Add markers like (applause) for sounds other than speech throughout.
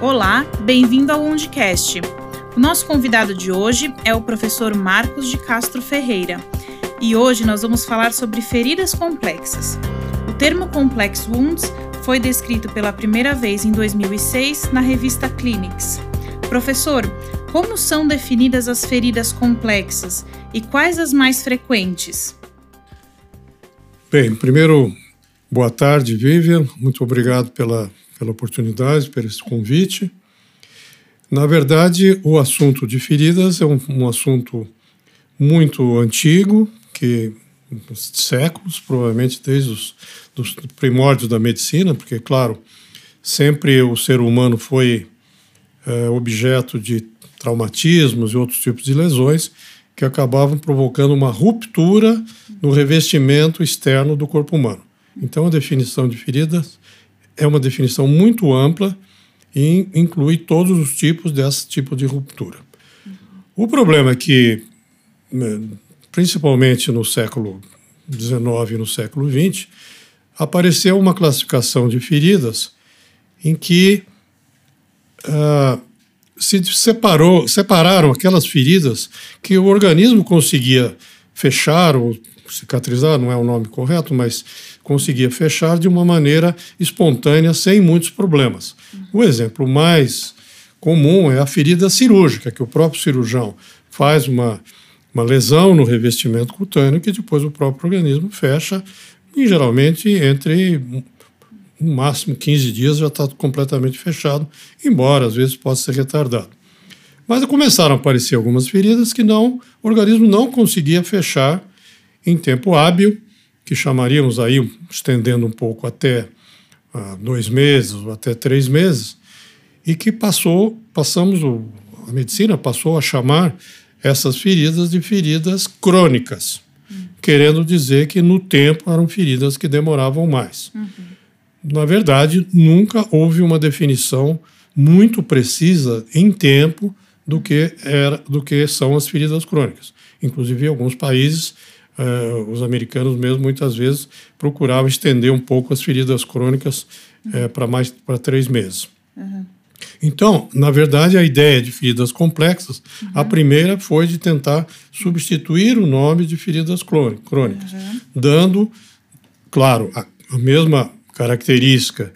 Olá, bem-vindo ao Undicast. O nosso convidado de hoje é o professor Marcos de Castro Ferreira. E hoje nós vamos falar sobre feridas complexas. O termo Complex Wounds foi descrito pela primeira vez em 2006 na revista Clinics. Professor, como são definidas as feridas complexas e quais as mais frequentes? Bem, primeiro, boa tarde, Vivian. Muito obrigado pela, pela oportunidade, por esse convite. Na verdade, o assunto de feridas é um, um assunto muito antigo, que séculos, provavelmente desde os dos primórdios da medicina, porque, claro, sempre o ser humano foi é, objeto de traumatismos e outros tipos de lesões que acabavam provocando uma ruptura no revestimento externo do corpo humano. Então, a definição de feridas é uma definição muito ampla e inclui todos os tipos desse tipo de ruptura. O problema é que, né, principalmente no século XIX e no século XX, apareceu uma classificação de feridas em que uh, se separou, separaram aquelas feridas que o organismo conseguia fechar ou cicatrizar, não é o nome correto, mas conseguia fechar de uma maneira espontânea, sem muitos problemas. O exemplo mais comum é a ferida cirúrgica, que o próprio cirurgião faz uma, uma lesão no revestimento cutâneo que depois o próprio organismo fecha, e geralmente entre no máximo 15 dias já está completamente fechado, embora às vezes possa ser retardado. Mas começaram a aparecer algumas feridas que não, o organismo não conseguia fechar em tempo hábil, que chamaríamos aí, estendendo um pouco até ah, dois meses ou até três meses, e que passou, passamos, o, a medicina passou a chamar essas feridas de feridas crônicas, uhum. querendo dizer que no tempo eram feridas que demoravam mais. Uhum na verdade, nunca houve uma definição muito precisa em tempo do que era, do que são as feridas crônicas. Inclusive, alguns países, uh, os americanos mesmo muitas vezes procuravam estender um pouco as feridas crônicas uh, para mais para três meses. Uhum. Então, na verdade, a ideia de feridas complexas, uhum. a primeira foi de tentar substituir o nome de feridas crônicas, dando, claro, a, a mesma característica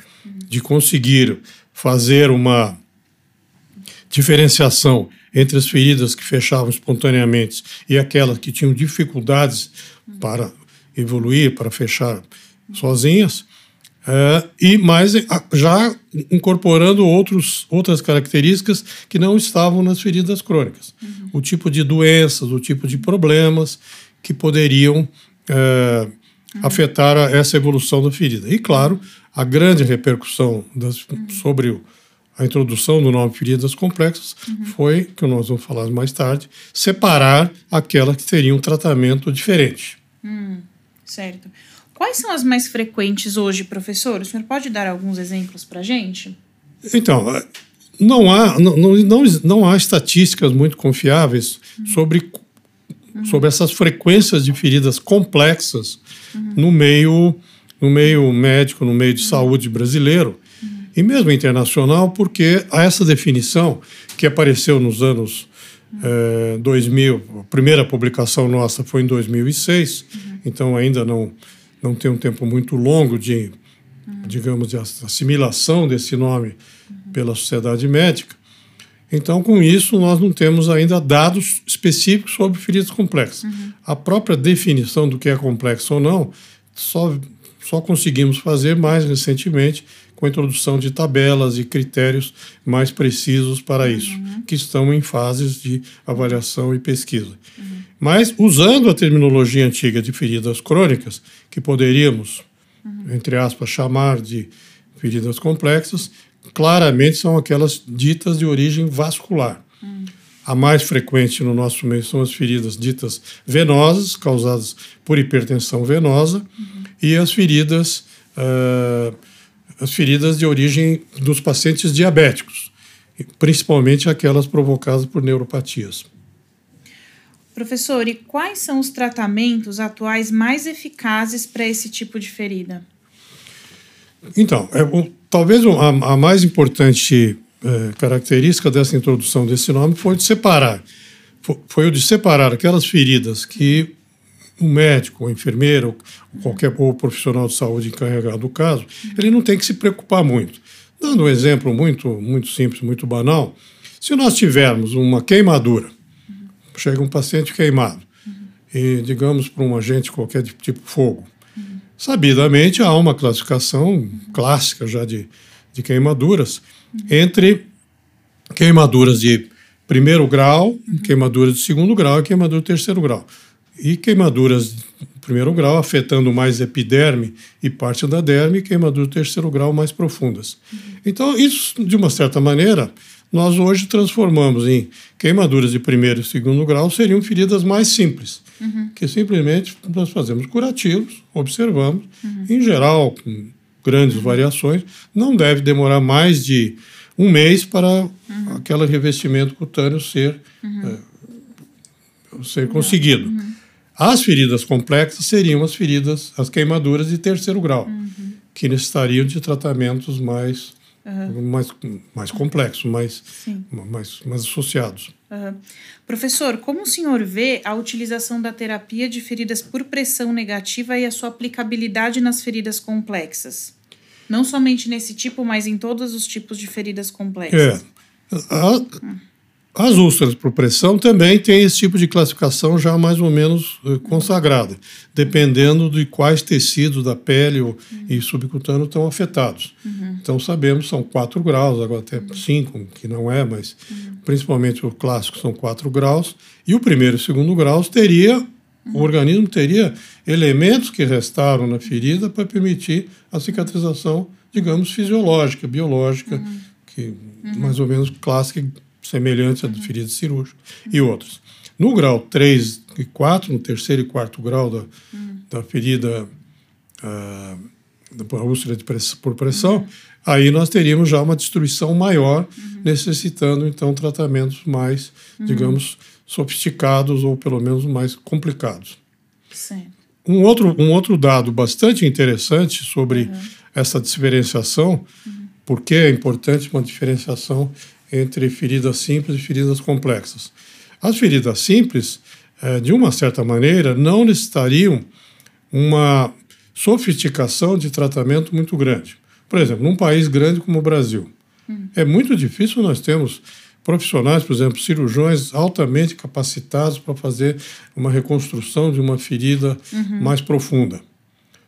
de conseguir fazer uma diferenciação entre as feridas que fechavam espontaneamente e aquelas que tinham dificuldades para evoluir, para fechar sozinhas, é, e mais já incorporando outros, outras características que não estavam nas feridas crônicas. Uhum. O tipo de doenças, o tipo de problemas que poderiam é, uhum. afetar essa evolução da ferida. E, claro, a grande repercussão das, uhum. sobre o, a introdução do nome feridas complexas uhum. foi, que nós vamos falar mais tarde, separar aquelas que teriam um tratamento diferente. Hum, certo. Quais são as mais frequentes hoje, professor? O senhor pode dar alguns exemplos para a gente? Então, é, não há, não, não, não há estatísticas muito confiáveis uhum. sobre uhum. sobre essas frequências de feridas complexas no meio no meio médico, no meio de saúde brasileiro e mesmo internacional, porque há essa definição que apareceu nos anos é, 2000, a primeira publicação nossa foi em 2006, então ainda não, não tem um tempo muito longo de, digamos, de assimilação desse nome pela sociedade médica. Então, com isso, nós não temos ainda dados específicos sobre feridas complexas. Uhum. A própria definição do que é complexo ou não, só, só conseguimos fazer mais recentemente com a introdução de tabelas e critérios mais precisos para uhum. isso, que estão em fases de avaliação e pesquisa. Uhum. Mas, usando a terminologia antiga de feridas crônicas, que poderíamos, uhum. entre aspas, chamar de feridas complexas, claramente são aquelas ditas de origem vascular. Hum. A mais frequente no nosso meio são as feridas ditas venosas, causadas por hipertensão venosa, uhum. e as feridas, uh, as feridas de origem dos pacientes diabéticos, principalmente aquelas provocadas por neuropatias. Professor, e quais são os tratamentos atuais mais eficazes para esse tipo de ferida? Então, é, talvez a, a mais importante é, característica dessa introdução desse nome foi de separar. Foi, foi o de separar aquelas feridas que o médico, o enfermeiro, ou qualquer ou profissional de saúde encarregado do caso, ele não tem que se preocupar muito. Dando um exemplo muito, muito simples, muito banal, se nós tivermos uma queimadura, chega um paciente queimado, e digamos para um agente qualquer de tipo fogo, sabidamente há uma classificação clássica já de, de queimaduras entre queimaduras de primeiro grau, queimaduras de segundo grau e queimadura de terceiro grau. E queimaduras de primeiro grau afetando mais epiderme e parte da derme, e queimaduras de terceiro grau mais profundas. Então, isso, de uma certa maneira, nós hoje transformamos em queimaduras de primeiro e segundo grau, seriam feridas mais simples, uhum. que simplesmente nós fazemos curativos, observamos, uhum. em geral, com grandes uhum. variações, não deve demorar mais de um mês para uhum. aquele revestimento cutâneo ser, é, ser conseguido. As feridas complexas seriam as feridas, as queimaduras de terceiro grau, uhum. que necessitariam de tratamentos mais uhum. mais, mais complexos, mais, mais, mais associados. Uhum. Professor, como o senhor vê a utilização da terapia de feridas por pressão negativa e a sua aplicabilidade nas feridas complexas? Não somente nesse tipo, mas em todos os tipos de feridas complexas. É. A, hum. As úlceras por pressão também têm esse tipo de classificação já mais ou menos eh, consagrada, dependendo de quais tecidos da pele uhum. e subcutâneo estão afetados. Uhum. Então sabemos são quatro graus, agora até cinco, que não é, mas uhum. principalmente o clássico são quatro graus. E o primeiro e segundo graus teria o organismo teria elementos que restaram na ferida para permitir a cicatrização, digamos, fisiológica, biológica, que mais ou menos clássica semelhantes à ferida cirúrgica, e outros. No grau 3 e 4, no terceiro e quarto grau da, uhum. da ferida uh, da úlcera por pressão, uhum. aí nós teríamos já uma destruição maior, uhum. necessitando então tratamentos mais, digamos, sofisticados ou pelo menos mais complicados. Sim. Um outro, um outro dado bastante interessante sobre essa diferenciação, porque é importante uma diferenciação entre feridas simples e feridas complexas. As feridas simples, eh, de uma certa maneira, não necessitariam uma sofisticação de tratamento muito grande. Por exemplo, num país grande como o Brasil, hum. é muito difícil nós termos profissionais, por exemplo, cirurgiões altamente capacitados para fazer uma reconstrução de uma ferida uhum. mais profunda.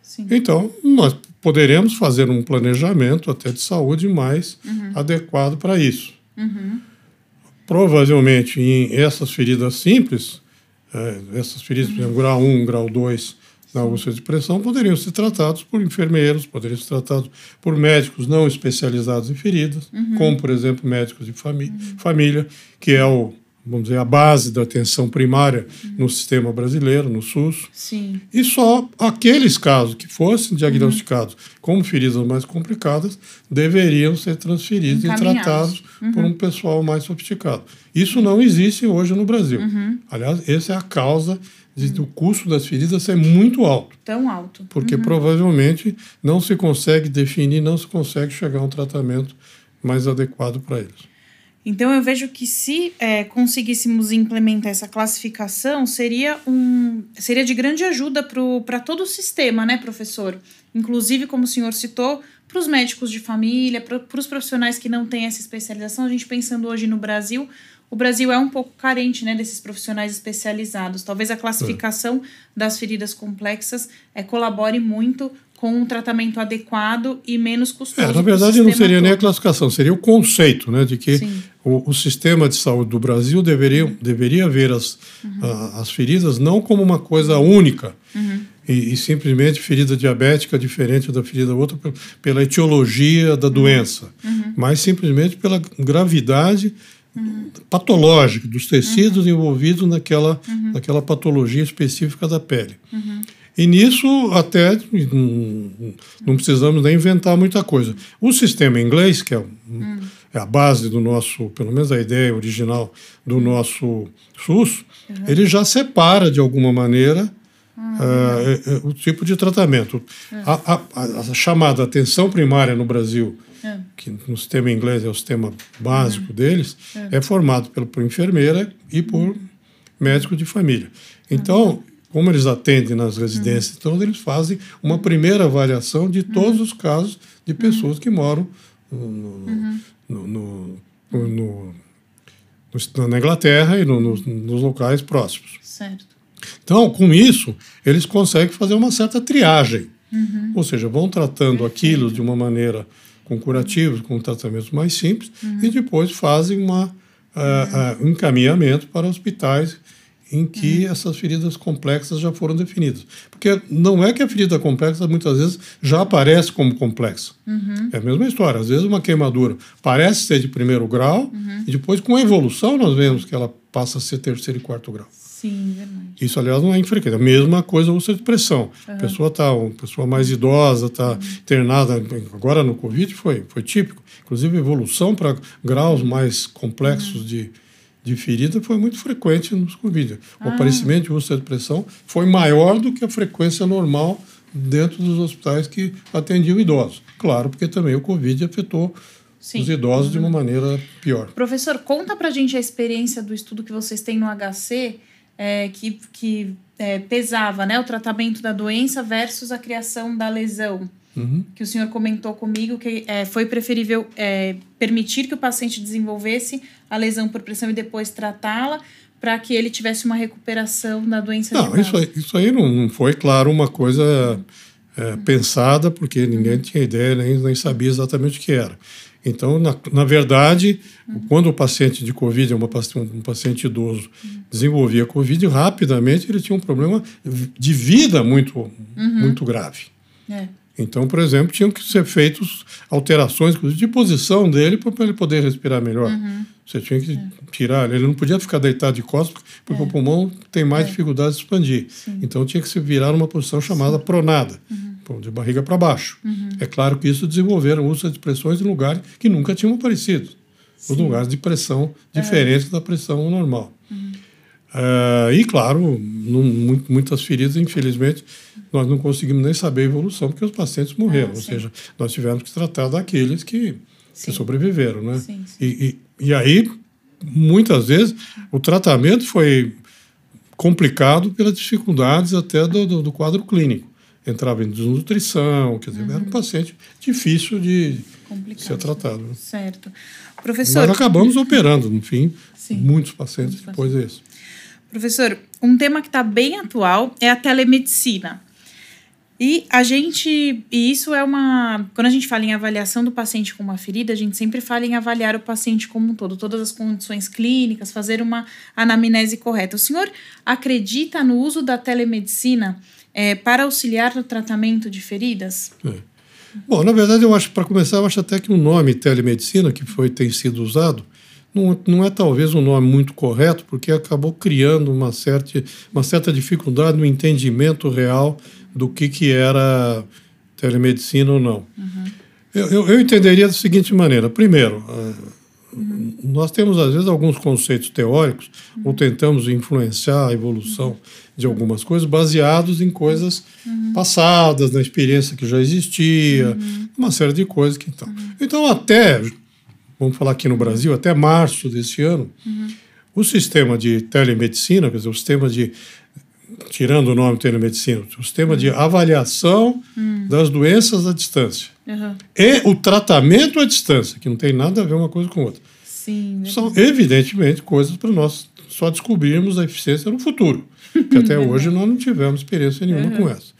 Sim. Então, nós poderemos fazer um planejamento até de saúde mais uhum. adequado para isso. Uhum. Provavelmente em essas feridas simples, é, essas feridas, por exemplo, grau 1, grau 2 na úlcera de pressão, poderiam ser tratados por enfermeiros, poderiam ser tratados por médicos não especializados em feridas, uhum. como, por exemplo, médicos de famí uhum. família, que é o vamos dizer, a base da atenção primária uhum. no sistema brasileiro, no SUS. Sim. E só aqueles casos que fossem diagnosticados uhum. como feridas mais complicadas deveriam ser transferidos e tratados uhum. por um pessoal mais sofisticado. Isso não existe hoje no Brasil. Uhum. Aliás, essa é a causa de, do custo das feridas ser muito alto. Tão alto. Porque uhum. provavelmente não se consegue definir, não se consegue chegar a um tratamento mais adequado para eles. Então eu vejo que se é, conseguíssemos implementar essa classificação, seria, um, seria de grande ajuda para todo o sistema, né, professor? Inclusive, como o senhor citou, para os médicos de família, para os profissionais que não têm essa especialização. A gente pensando hoje no Brasil, o Brasil é um pouco carente né, desses profissionais especializados. Talvez a classificação é. das feridas complexas é, colabore muito com um tratamento adequado e menos custoso. É, na verdade, não seria todo. nem a classificação, seria o conceito né, de que o, o, sistema de saúde do Brasil deveria, uhum. deveria ver as, uhum. a, as feridas não como uma coisa única. Uhum. E, e, simplesmente ferida diabética diferente da ferida outra pela etiologia da uhum. doença, uhum. mas simplesmente pela gravidade uhum. patológica dos tecidos envolvidos naquela, naquela patologia específica da pele. E nisso até não precisamos nem inventar muita coisa. O sistema inglês, que é, hum. é, a base do nosso, pelo menos a ideia original do hum. nosso SUS, uhum. ele já separa de alguma maneira uh, o tipo de tratamento. Uhum. A, a, a, chamada atenção primária no Brasil é. que no sistema inglês é o sistema básico uhum. deles, é. é. formado pelo, por enfermeira e por uhum. médico de família. Então, uhum. Como eles atendem nas residências, uhum. então eles fazem uma primeira avaliação de todos uhum. os casos de pessoas que moram no, no, no, no na Inglaterra e no, no, nos locais próximos. Certo. Então, com isso, eles conseguem fazer uma certa triagem. Uhum. Ou seja, vão tratando aquilo de uma maneira com curativos, com tratamentos mais simples, uhum. e depois fazem uma, uh, uh, um encaminhamento para hospitais em que uhum. essas feridas complexas já foram definidas. Porque não é que a ferida complexa muitas vezes já aparece como complexa. Uhum. É a mesma história. Às vezes uma queimadura parece ser de primeiro grau uhum. e depois com a evolução nós vemos que ela passa a ser terceiro e quarto grau. Sim, verdade. Isso, aliás, não é infrequente. A mesma coisa você de pressão. Uhum. A pessoa está, uma pessoa mais idosa, está uhum. internada. Agora no Covid foi, foi típico. Inclusive, evolução para graus mais complexos de de ferida foi muito frequente nos Covid. O ah. aparecimento de úlcera de pressão foi maior do que a frequência normal dentro dos hospitais que atendiam idosos. Claro, porque também o Covid afetou Sim. os idosos uhum. de uma uhum. maneira pior. Professor, conta pra gente a experiência do estudo que vocês têm no HC, é, que, que é, pesava né, o tratamento da doença versus a criação da lesão. Uhum. Que o senhor comentou comigo que é, foi preferível é, permitir que o paciente desenvolvesse a lesão por pressão e depois tratá-la para que ele tivesse uma recuperação da doença. Não, isso aí, isso aí não, foi, claro, uma coisa é, pensada, porque ninguém uhum. tinha ideia nem, nem sabia exatamente o que era. Então, na, na verdade, uhum. quando o paciente de Covid, uma, um paciente idoso, uhum. desenvolvia Covid, rapidamente ele tinha um problema de vida muito, uhum. muito grave. É. Então, por exemplo, tinham que ser feitas alterações de posição dele para ele poder respirar melhor. Uhum. Você tinha que é. tirar, ele não podia ficar deitado de costas, porque é. o pulmão tem mais é. dificuldade de expandir. Sim. Então tinha que se virar numa posição chamada Sim. pronada, uhum. de barriga para baixo. Uhum. É claro que isso desenvolveram úlceras de pressões em lugares que nunca tinham aparecido. Os lugares de pressão é. diferentes da pressão normal. Uh, e, claro, muitas feridas, infelizmente, nós não conseguimos nem saber a evolução, porque os pacientes morreram. Ah, ou seja, nós tivemos que tratar daqueles que, que sobreviveram. Né? Sim, sim. E, e, e, aí, muitas vezes, o tratamento foi complicado pelas dificuldades até do, do, do quadro clínico. Entrava em desnutrição, quer dizer, uhum. era um paciente difícil de complicado. ser tratado. Certo. Professor... Nós acabamos operando, no fim, muitos pacientes muitos depois pacientes. disso. Professor, um tema que está bem atual é a telemedicina. E a gente, e isso é uma, quando a gente fala em avaliação do paciente com uma ferida, a gente sempre fala em avaliar o paciente como um todo, todas as condições clínicas, fazer uma anamnese correta. O senhor acredita no uso da telemedicina é, para auxiliar no tratamento de feridas? É. Bom, na verdade, eu acho, para começar, eu acho até que o nome telemedicina que foi tem sido usado não, não é talvez um nome muito correto, porque acabou criando uma certa, uma certa dificuldade no entendimento real do que, que era telemedicina ou não. Uhum. Eu, eu, eu, entenderia da seguinte maneira: primeiro, uhum. nós temos às vezes alguns conceitos teóricos, uhum. ou tentamos influenciar a evolução de algumas coisas baseados em coisas uhum. passadas, na experiência que já existia, uhum. uma série de coisas que então. Então, até vamos falar aqui no Brasil, até março desse ano, uhum. o sistema de telemedicina, quer dizer, o sistema de, tirando o nome telemedicina, o sistema uhum. de avaliação uhum. das doenças à distância e o tratamento à distância, que não tem nada a ver uma coisa com outra. Sim, São, evidentemente, coisas para nós só descobrirmos a eficiência no futuro, que até (laughs) hoje nós não tivemos experiência nenhuma com essa.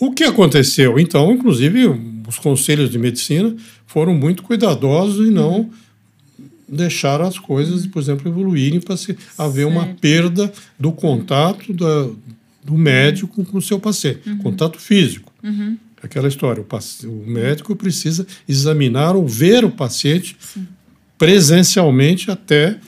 O que aconteceu? Então, inclusive, os conselhos de medicina foram muito cuidadosos e não deixaram as coisas, por exemplo, evoluírem para se haver certo. uma perda do contato da, do médico com o seu paciente, uhum. contato físico. Uhum. Aquela história, o, o, médico precisa examinar ou ver o paciente Sim. presencialmente até,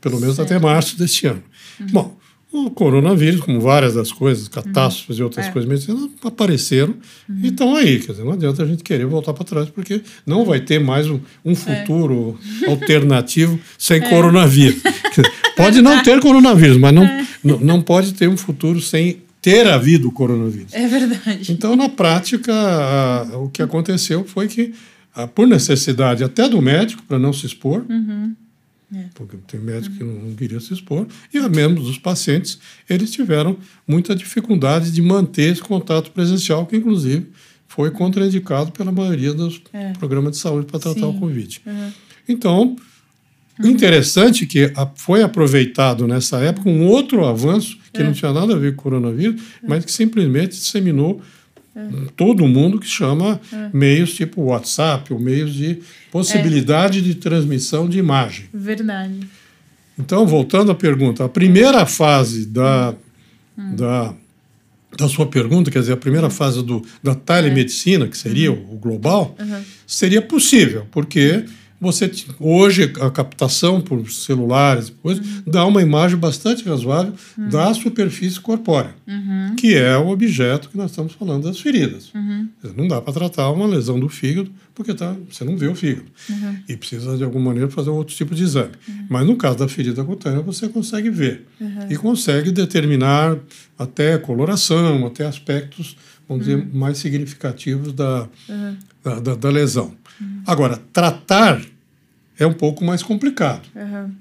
pelo menos certo. até março deste ano. Uhum. Bom, o coronavírus, como várias das coisas, catástrofes uhum. e outras é. coisas medicinas, apareceram uhum. e estão aí. Quer dizer, não adianta a gente querer voltar para trás, porque não vai ter mais um, um é. futuro é. (laughs) alternativo sem é. coronavírus. pode não ter coronavírus, mas não, é. não, não pode ter um futuro sem ter havido coronavírus. É verdade. Então, na prática, a, o que aconteceu foi que ah, por necessidade até do médico, para não se expor, uhum. É. porque tem médico que não queria se expor, e mesmo dos pacientes, eles tiveram muita dificuldade de manter esse contato presencial, que inclusive foi contraindicado pela maioria dos é. programas de saúde para tratar Sim. o Covid. Uhum. Então, Uhum. Interessante que foi aproveitado nessa época um outro avanço que é. não tinha nada a ver com o coronavírus, é. mas que simplesmente disseminou é. todo mundo que chama é. meios tipo WhatsApp, ou meios de possibilidade de transmissão de imagem. Verdade. Então, voltando à pergunta, a primeira fase da, da, da sua pergunta, quer dizer, a primeira fase do, da telemedicina, que seria o global, seria possível, porque você hoje a captação por celulares coisa, uhum. dá uma imagem bastante razoável da superfície corpórea, uhum. Que é o objeto que nós estamos falando das feridas. Uhum. Não dá para tratar uma lesão do fígado porque tá, você não vê o fígado uhum. e precisa de alguma maneira fazer outro tipo de exame. Uhum. Mas no caso da ferida cutânea você consegue ver e consegue determinar até coloração, até aspectos, vamos dizer, mais significativos da, da, da, da lesão. Agora, tratar é um pouco mais complicado. Uhum.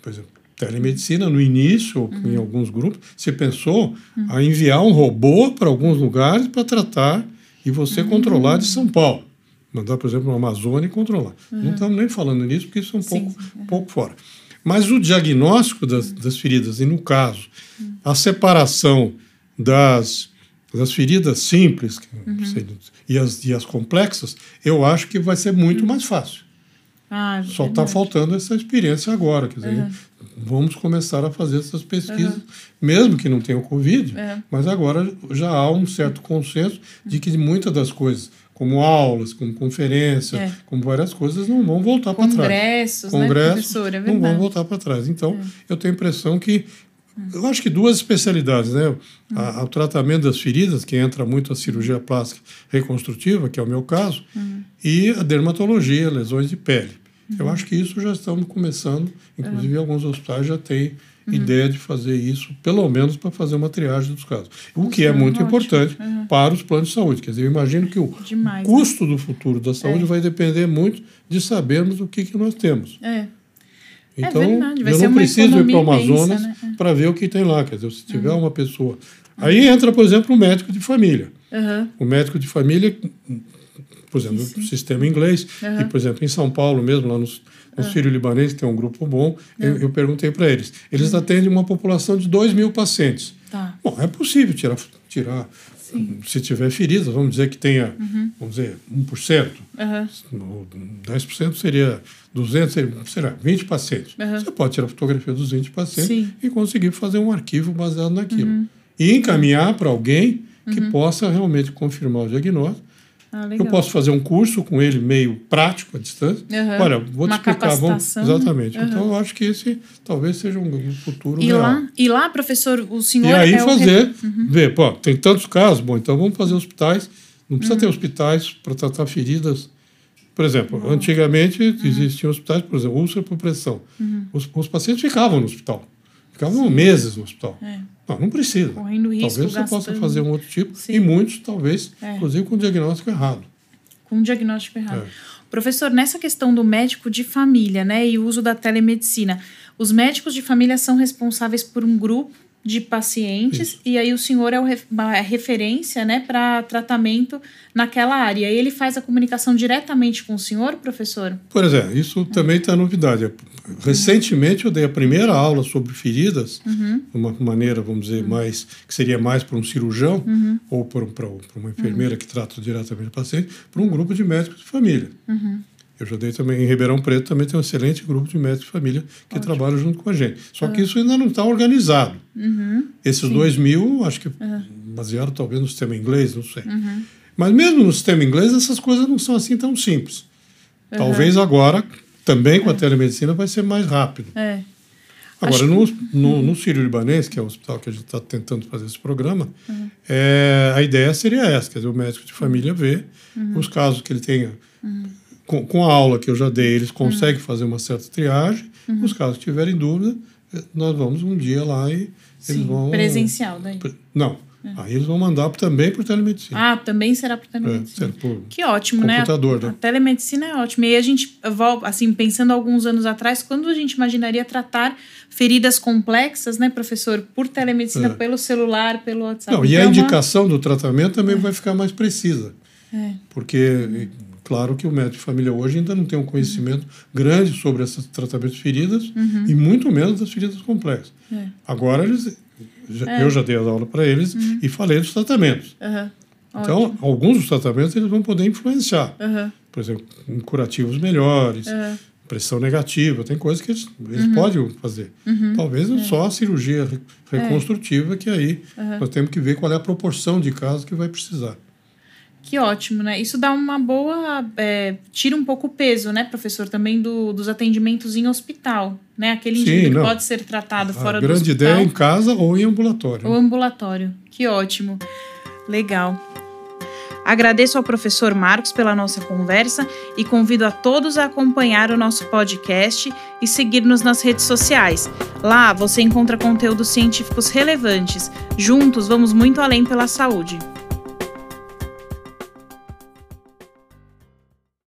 Por exemplo, telemedicina, no início, uhum. em alguns grupos, se pensou uhum. a enviar um robô para alguns lugares para tratar e você uhum. controlar de São Paulo. Mandar, por exemplo, no Amazônia e controlar. Não uhum. estamos nem falando nisso, porque isso é um pouco, um pouco fora. Mas o diagnóstico das, das feridas, e no caso, uhum. a separação das, das feridas simples e, as, e as complexas, eu acho que vai ser muito mais fácil. Ah, Só está faltando essa experiência agora. Quer dizer, uhum. vamos começar a fazer essas pesquisas, uhum. mesmo que não tenha o Covid, uhum. mas agora já há um certo consenso de que muitas das coisas, como aulas, como conferência, é. como várias coisas, não vão voltar para trás. Congressos, Congressos né, não vão voltar para trás. Então, é. eu tenho a impressão que eu acho que duas especialidades, né? A, o tratamento das feridas, que entra muito a cirurgia plástica reconstrutiva, que é o meu caso, uhum. e a dermatologia, lesões de pele. Uhum. Eu acho que isso já estamos começando, inclusive uhum. alguns hospitais já têm uhum. ideia de fazer isso, pelo menos para fazer uma triagem dos casos. O que é muito ótimo. importante para os planos de saúde. Quer dizer, eu imagino que o Demais, custo né? do futuro da saúde é. vai depender muito de sabermos o que, que nós temos. É. Então, é eu não preciso ir para o Amazonas né? É. para ver o que tem lá. Quer dizer, se tiver uma pessoa. Aí entra, por exemplo, o médico de família. O médico de família por exemplo, no sistema inglês. Uhum. E, por exemplo, em São Paulo mesmo, lá no, no uhum. Sírio-Libanês, que tem um grupo bom, eu, uhum. eu perguntei para eles. Eles uhum. atendem uma população de 2 mil pacientes. Tá. Bom, é possível tirar, tirar se tiver feridas, vamos dizer que tenha, uhum. vamos dizer, 1%. Uhum. 10% seria 200, será 20 pacientes. Uhum. Você pode tirar a fotografia dos 20 pacientes Sim. e conseguir fazer um arquivo baseado naquilo. Uhum. E encaminhar para alguém que uhum. possa realmente confirmar o diagnóstico ah, eu posso fazer um curso com ele meio prático à distância. Uhum. Olha, vou te Uma explicar. Vamos, exatamente. Uhum. Então eu acho que esse talvez seja um, futuro e real. Lá, e lá, professor, o senhor. E aí é fazer, o... uhum. ver, pô, tem tantos casos, bom, então vamos fazer hospitais. Não precisa ter uhum. hospitais para tratar feridas. Por exemplo, uhum. antigamente uhum. existiam hospitais, por exemplo, úlcera por pressão. Os, os pacientes ficavam no hospital. Ficavam meses no hospital. É. Não, não precisa. Correndo risco, talvez você gastando. possa fazer um outro tipo, Sim. e muitos, talvez, é. inclusive com diagnóstico errado. Com diagnóstico errado. É. Professor, nessa questão do médico de família né, e o uso da telemedicina, os médicos de família são responsáveis por um grupo de pacientes Isso. e aí o senhor é a referência né, para tratamento naquela área. E ele faz a comunicação diretamente com o senhor, professor? Por exemplo, isso também está novidade. Recentemente eu dei a primeira aula sobre feridas, uhum. de uma maneira, vamos dizer, uhum. mais que seria mais para um cirurgão uhum. ou para, para uma enfermeira uhum. que trata diretamente o paciente, para um grupo de médicos de família. Uhum. Eu já dei também em Ribeirão Preto, também tem um excelente grupo de médicos de família que Ótimo. trabalham junto com a gente. Só que isso ainda não está organizado. Uhum. Esses Sim. dois mil, acho que baseado talvez no sistema inglês, não sei. Mas mesmo no sistema inglês, essas coisas não são assim tão simples. Talvez agora também com a é. telemedicina vai ser mais rápido. É. Agora, no, no, no Sírio-Libanês, que é o hospital que a gente está tentando fazer esse programa, uhum. é, a ideia seria essa: quer dizer, o médico de família vê uhum. os casos que ele tenha. Uhum. Com, com, a aula que eu já dei, eles conseguem uhum. fazer uma certa triagem. Os casos que tiverem dúvida, nós vamos um dia lá e Sim, eles vão. Presencial, daí? Não. É. Aí eles vão mandar também por telemedicina. Ah, também será por telemedicina. É, por que ótimo, né? A, a, telemedicina é ótima. E aí a gente, assim, pensando alguns anos atrás, quando a gente imaginaria tratar feridas complexas, né, professor, por telemedicina, é. pelo celular, pelo WhatsApp. Não, e a então, indicação do tratamento também é. vai ficar mais precisa. É. Porque, claro que o médico de família hoje ainda não tem um conhecimento grande sobre esses tratamentos de feridas uhum. e muito menos das feridas complexas. É. Agora eles é. Eu já dei as aulas para eles uhum. e falei dos tratamentos. Uhum. Então, Ótimo. alguns dos tratamentos eles vão poder influenciar. Por exemplo, em curativos melhores, pressão negativa, tem coisas que eles, eles uhum. podem fazer. Uhum. Talvez é. só a cirurgia reconstrutiva, que aí nós temos que ver qual é a proporção de casos que vai precisar. Que ótimo, né? Isso dá uma boa. É, tira um pouco o peso, né, professor, também do, dos atendimentos em hospital, né? Aquele indivíduo que pode ser tratado a fora do hospital. A grande ideia é em casa ou em ambulatório. Ou ambulatório. Que ótimo. Legal. Agradeço ao professor Marcos pela nossa conversa e convido a todos a acompanhar o nosso podcast e seguir-nos nas redes sociais. Lá você encontra conteúdos científicos relevantes. Juntos vamos muito além pela saúde.